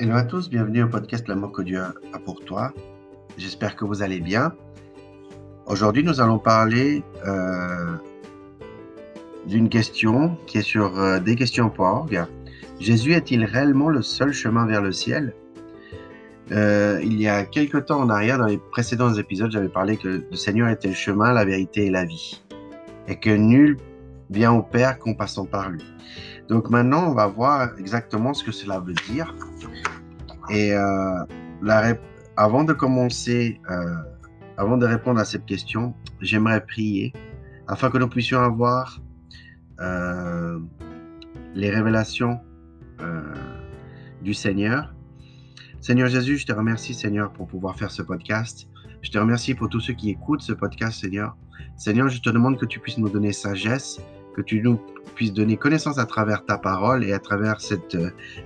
Hello à tous, bienvenue au podcast L'amour que Dieu a pour toi. J'espère que vous allez bien. Aujourd'hui, nous allons parler euh, d'une question qui est sur euh. Jésus est-il réellement le seul chemin vers le ciel? Euh, Il y a quelque temps en arrière, dans les précédents épisodes, j'avais parlé que le Seigneur était le chemin, la vérité et la vie. Et que nul vient au Père qu'en passant par lui. Donc maintenant, on va voir exactement ce que cela veut dire. Et euh, avant de commencer, euh, avant de répondre à cette question, j'aimerais prier afin que nous puissions avoir euh, les révélations du Seigneur. Seigneur Jésus, je te remercie, Seigneur, pour pouvoir faire ce podcast. Je te remercie pour tous ceux qui écoutent ce podcast, Seigneur. Seigneur, je te demande que tu puisses nous donner sagesse, que tu nous puisses donner connaissance à travers ta parole et à travers cette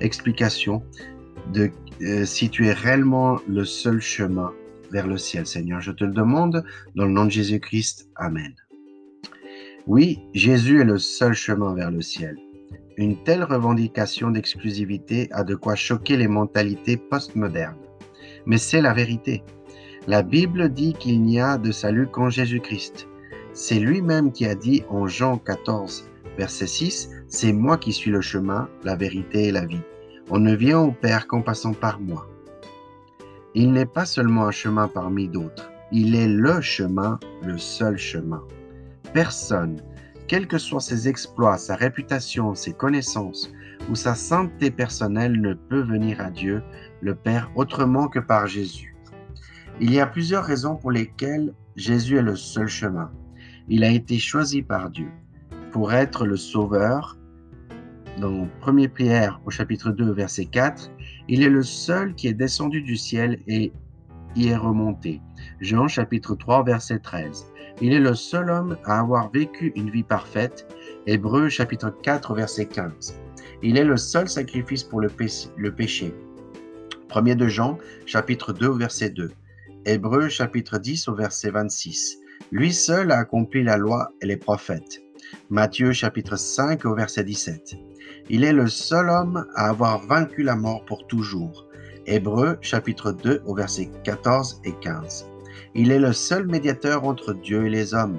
explication de euh, si tu es réellement le seul chemin vers le ciel, Seigneur. Je te le demande dans le nom de Jésus-Christ. Amen. Oui, Jésus est le seul chemin vers le ciel. Une telle revendication d'exclusivité a de quoi choquer les mentalités postmodernes. Mais c'est la vérité. La Bible dit qu'il n'y a de salut qu'en Jésus-Christ. C'est lui-même qui a dit en Jean 14, verset 6, C'est moi qui suis le chemin, la vérité et la vie. On ne vient au Père qu'en passant par moi. Il n'est pas seulement un chemin parmi d'autres, il est le chemin, le seul chemin. Personne, quels que soient ses exploits, sa réputation, ses connaissances ou sa santé personnelle, ne peut venir à Dieu, le Père, autrement que par Jésus. Il y a plusieurs raisons pour lesquelles Jésus est le seul chemin. Il a été choisi par Dieu pour être le Sauveur, dans 1 Pierre au chapitre 2 verset 4, il est le seul qui est descendu du ciel et y est remonté. Jean chapitre 3 verset 13. Il est le seul homme à avoir vécu une vie parfaite. Hébreu chapitre 4 verset 15. Il est le seul sacrifice pour le, péché. 1 de Jean chapitre 2 verset 2. Hébreu chapitre 10 au verset 26. Lui seul a accompli la loi et les prophètes. Matthieu chapitre 5 au verset 17. Il est le seul homme à avoir vaincu la mort pour toujours. Hébreu chapitre 2 au verset 14 et 15. Il est le seul médiateur entre Dieu et les hommes.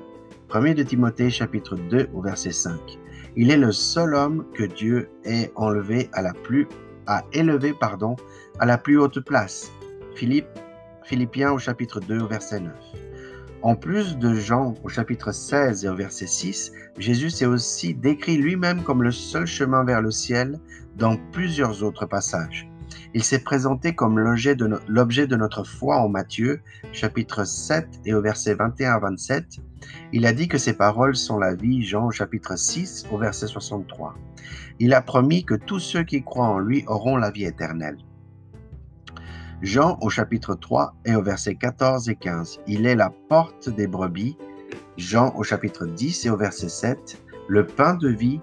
1 de Timothée chapitre 2 au verset 5. Il est le seul homme que Dieu ait enlevé à la plus élevé pardon à la plus haute place. Philippe, Philippiens au chapitre 2 au verset 9. En plus de Jean au chapitre 16 et au verset 6, Jésus s'est aussi décrit lui-même comme le seul chemin vers le ciel dans plusieurs autres passages. Il s'est présenté comme l'objet de, notre foi en Matthieu, chapitre 7 et au verset 21 à 27. Il a dit que ses paroles sont la vie, Jean chapitre 6 au verset 63. Il a promis que tous ceux qui croient en lui auront la vie éternelle. Jean au chapitre 3 et au verset 14 et 15. Il est la porte des brebis. Jean au chapitre 10 et au verset 7. Le pain de vie.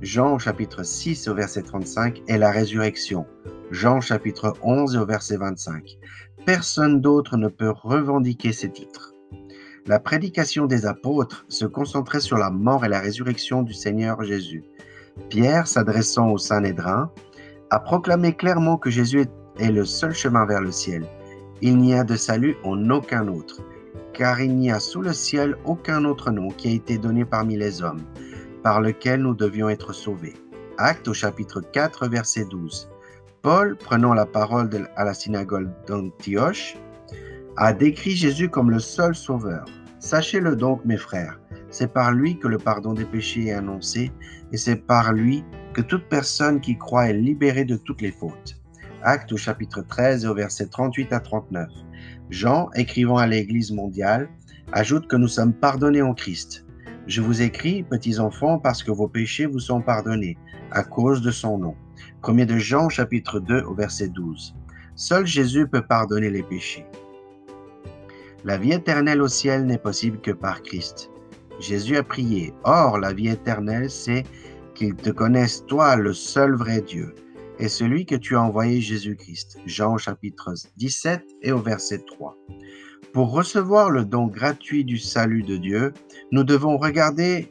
Jean au chapitre 6 et au verset 35. Et la résurrection. Jean au chapitre 11 et au verset 25. Personne d'autre ne peut revendiquer ces titres. La prédication des apôtres se concentrait sur la mort et la résurrection du Seigneur Jésus. Pierre, s'adressant au Sanhédrin, a proclamé clairement que Jésus est est le seul chemin vers le ciel. Il n'y a de salut en aucun autre, car il n'y a sous le ciel aucun autre nom qui a été donné parmi les hommes, par lequel nous devions être sauvés. Acte au chapitre 4, verset 12. Paul, prenant la parole à la synagogue d'Antioche, a décrit Jésus comme le seul sauveur. Sachez-le donc, mes frères, c'est par lui que le pardon des péchés est annoncé, et c'est par lui que toute personne qui croit est libérée de toutes les fautes. Acte au chapitre 13 et au verset 38 à 39. Jean, écrivant à l'Église mondiale, ajoute que nous sommes pardonnés en Christ. Je vous écris, petits enfants, parce que vos péchés vous sont pardonnés, à cause de son nom. 1 de Jean, chapitre 2, au verset 12. Seul Jésus peut pardonner les péchés. La vie éternelle au ciel n'est possible que par Christ. Jésus a prié. Or, la vie éternelle, c'est qu'ils te connaissent, toi, le seul vrai Dieu, est celui que tu as envoyé Jésus-Christ. Jean chapitre 17 et au verset 3. Pour recevoir le don gratuit du salut de Dieu, nous devons regarder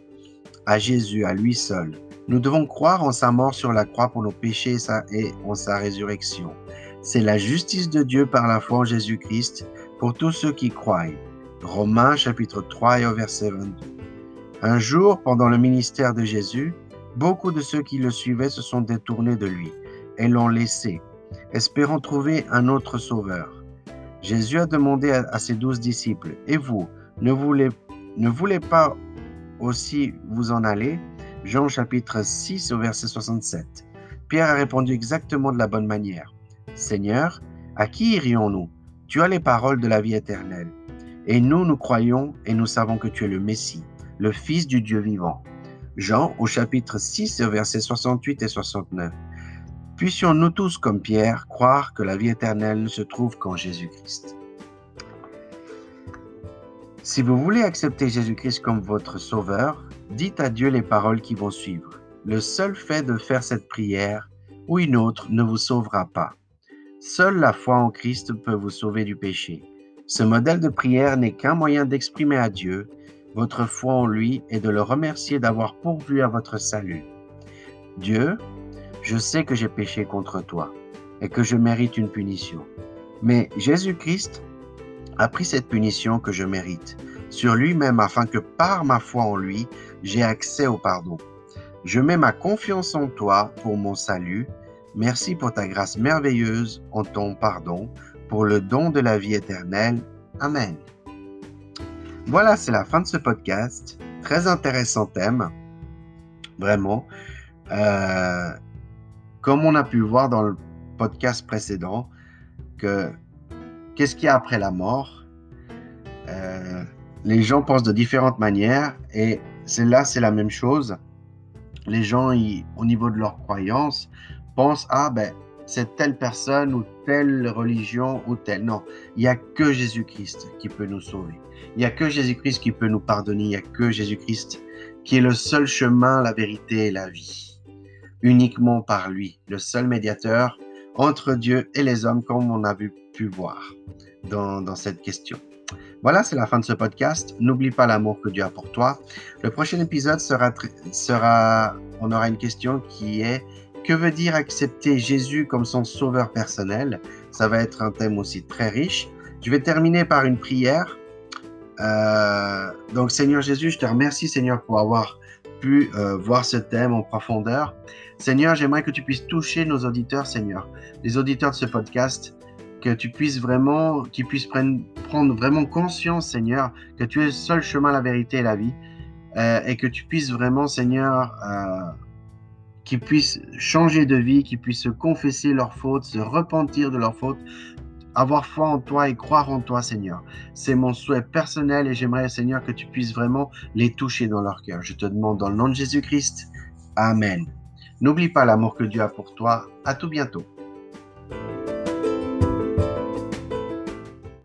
à Jésus, à lui seul. Nous devons croire en sa mort sur la croix pour nos péchés et en sa résurrection. C'est la justice de Dieu par la foi en Jésus-Christ pour tous ceux qui croient. Romains chapitre 3 et au verset 22. Un jour, pendant le ministère de Jésus, beaucoup de ceux qui le suivaient se sont détournés de lui et l'ont laissé, espérant trouver un autre sauveur. Jésus a demandé à, ses douze disciples, Et vous, ne voulez, ne voulez pas aussi vous en aller? Jean chapitre 6 au verset 67. Pierre a répondu exactement de la bonne manière. Seigneur, à qui irions-nous? Tu as les paroles de la vie éternelle. Et nous, nous croyons et nous savons que tu es le Messie, le Fils du Dieu vivant. Jean au chapitre 6 au verset 68 et 69. Puissions-nous tous, comme Pierre, croire que la vie éternelle ne se trouve qu'en Jésus-Christ. Si vous voulez accepter Jésus-Christ comme votre Sauveur, dites à Dieu les paroles qui vont suivre. Le seul fait de faire cette prière ou une autre ne vous sauvera pas. Seule la foi en Christ peut vous sauver du péché. Ce modèle de prière n'est qu'un moyen d'exprimer à Dieu votre foi en lui et de le remercier d'avoir pourvu à votre salut. Dieu, je sais que j'ai péché contre toi et que je mérite une punition. Mais Jésus-Christ a pris cette punition que je mérite sur lui-même afin que par ma foi en lui, j'ai accès au pardon. Je mets ma confiance en toi pour mon salut. Merci pour ta grâce merveilleuse en ton pardon, pour le don de la vie éternelle. Amen. Voilà, c'est la fin de ce podcast. Très intéressant thème. Vraiment. Euh, comme on a pu voir dans le podcast précédent, que qu'est-ce qu'il y a après la mort? Euh, Les gens pensent de différentes manières et c'est là, c'est la même chose. Les gens, au niveau de leur croyance, pensent ah ben c'est telle personne ou telle religion ou telle. Non, il n'y a que Jésus-Christ qui peut nous sauver. Il n'y a que Jésus-Christ qui peut nous pardonner. Il n'y a que Jésus-Christ qui est le seul chemin, la vérité et la vie. Uniquement par lui, le seul médiateur entre Dieu et les hommes, comme on a pu voir dans, cette question. Voilà, c'est la fin de ce podcast. N'oublie pas l'amour que Dieu a pour toi. Le prochain épisode sera, sera, on aura une question qui est que veut dire accepter Jésus comme son sauveur personnel? Ça va être un thème aussi très riche. Je vais terminer par une prière. Euh, donc Seigneur Jésus, je te remercie Seigneur pour avoir euh, voir ce thème en profondeur. Seigneur, j'aimerais que tu puisses toucher nos auditeurs, Seigneur, les auditeurs de ce podcast, que tu puisses vraiment, qu'ils puissent prendre, prendre, vraiment conscience, Seigneur, que tu es le seul chemin, la vérité et la vie, euh, et que tu puisses vraiment, Seigneur, euh, qu'ils puissent changer de vie, qu'ils puissent se confesser leurs fautes, se repentir de leurs fautes, avoir foi en toi et croire en toi, Seigneur. C'est mon souhait personnel et j'aimerais, Seigneur, que tu puisses vraiment les toucher dans leur cœur. Je te demande dans le nom de Jésus-Christ. Amen. N'oublie pas l'amour que Dieu a pour toi. À tout bientôt.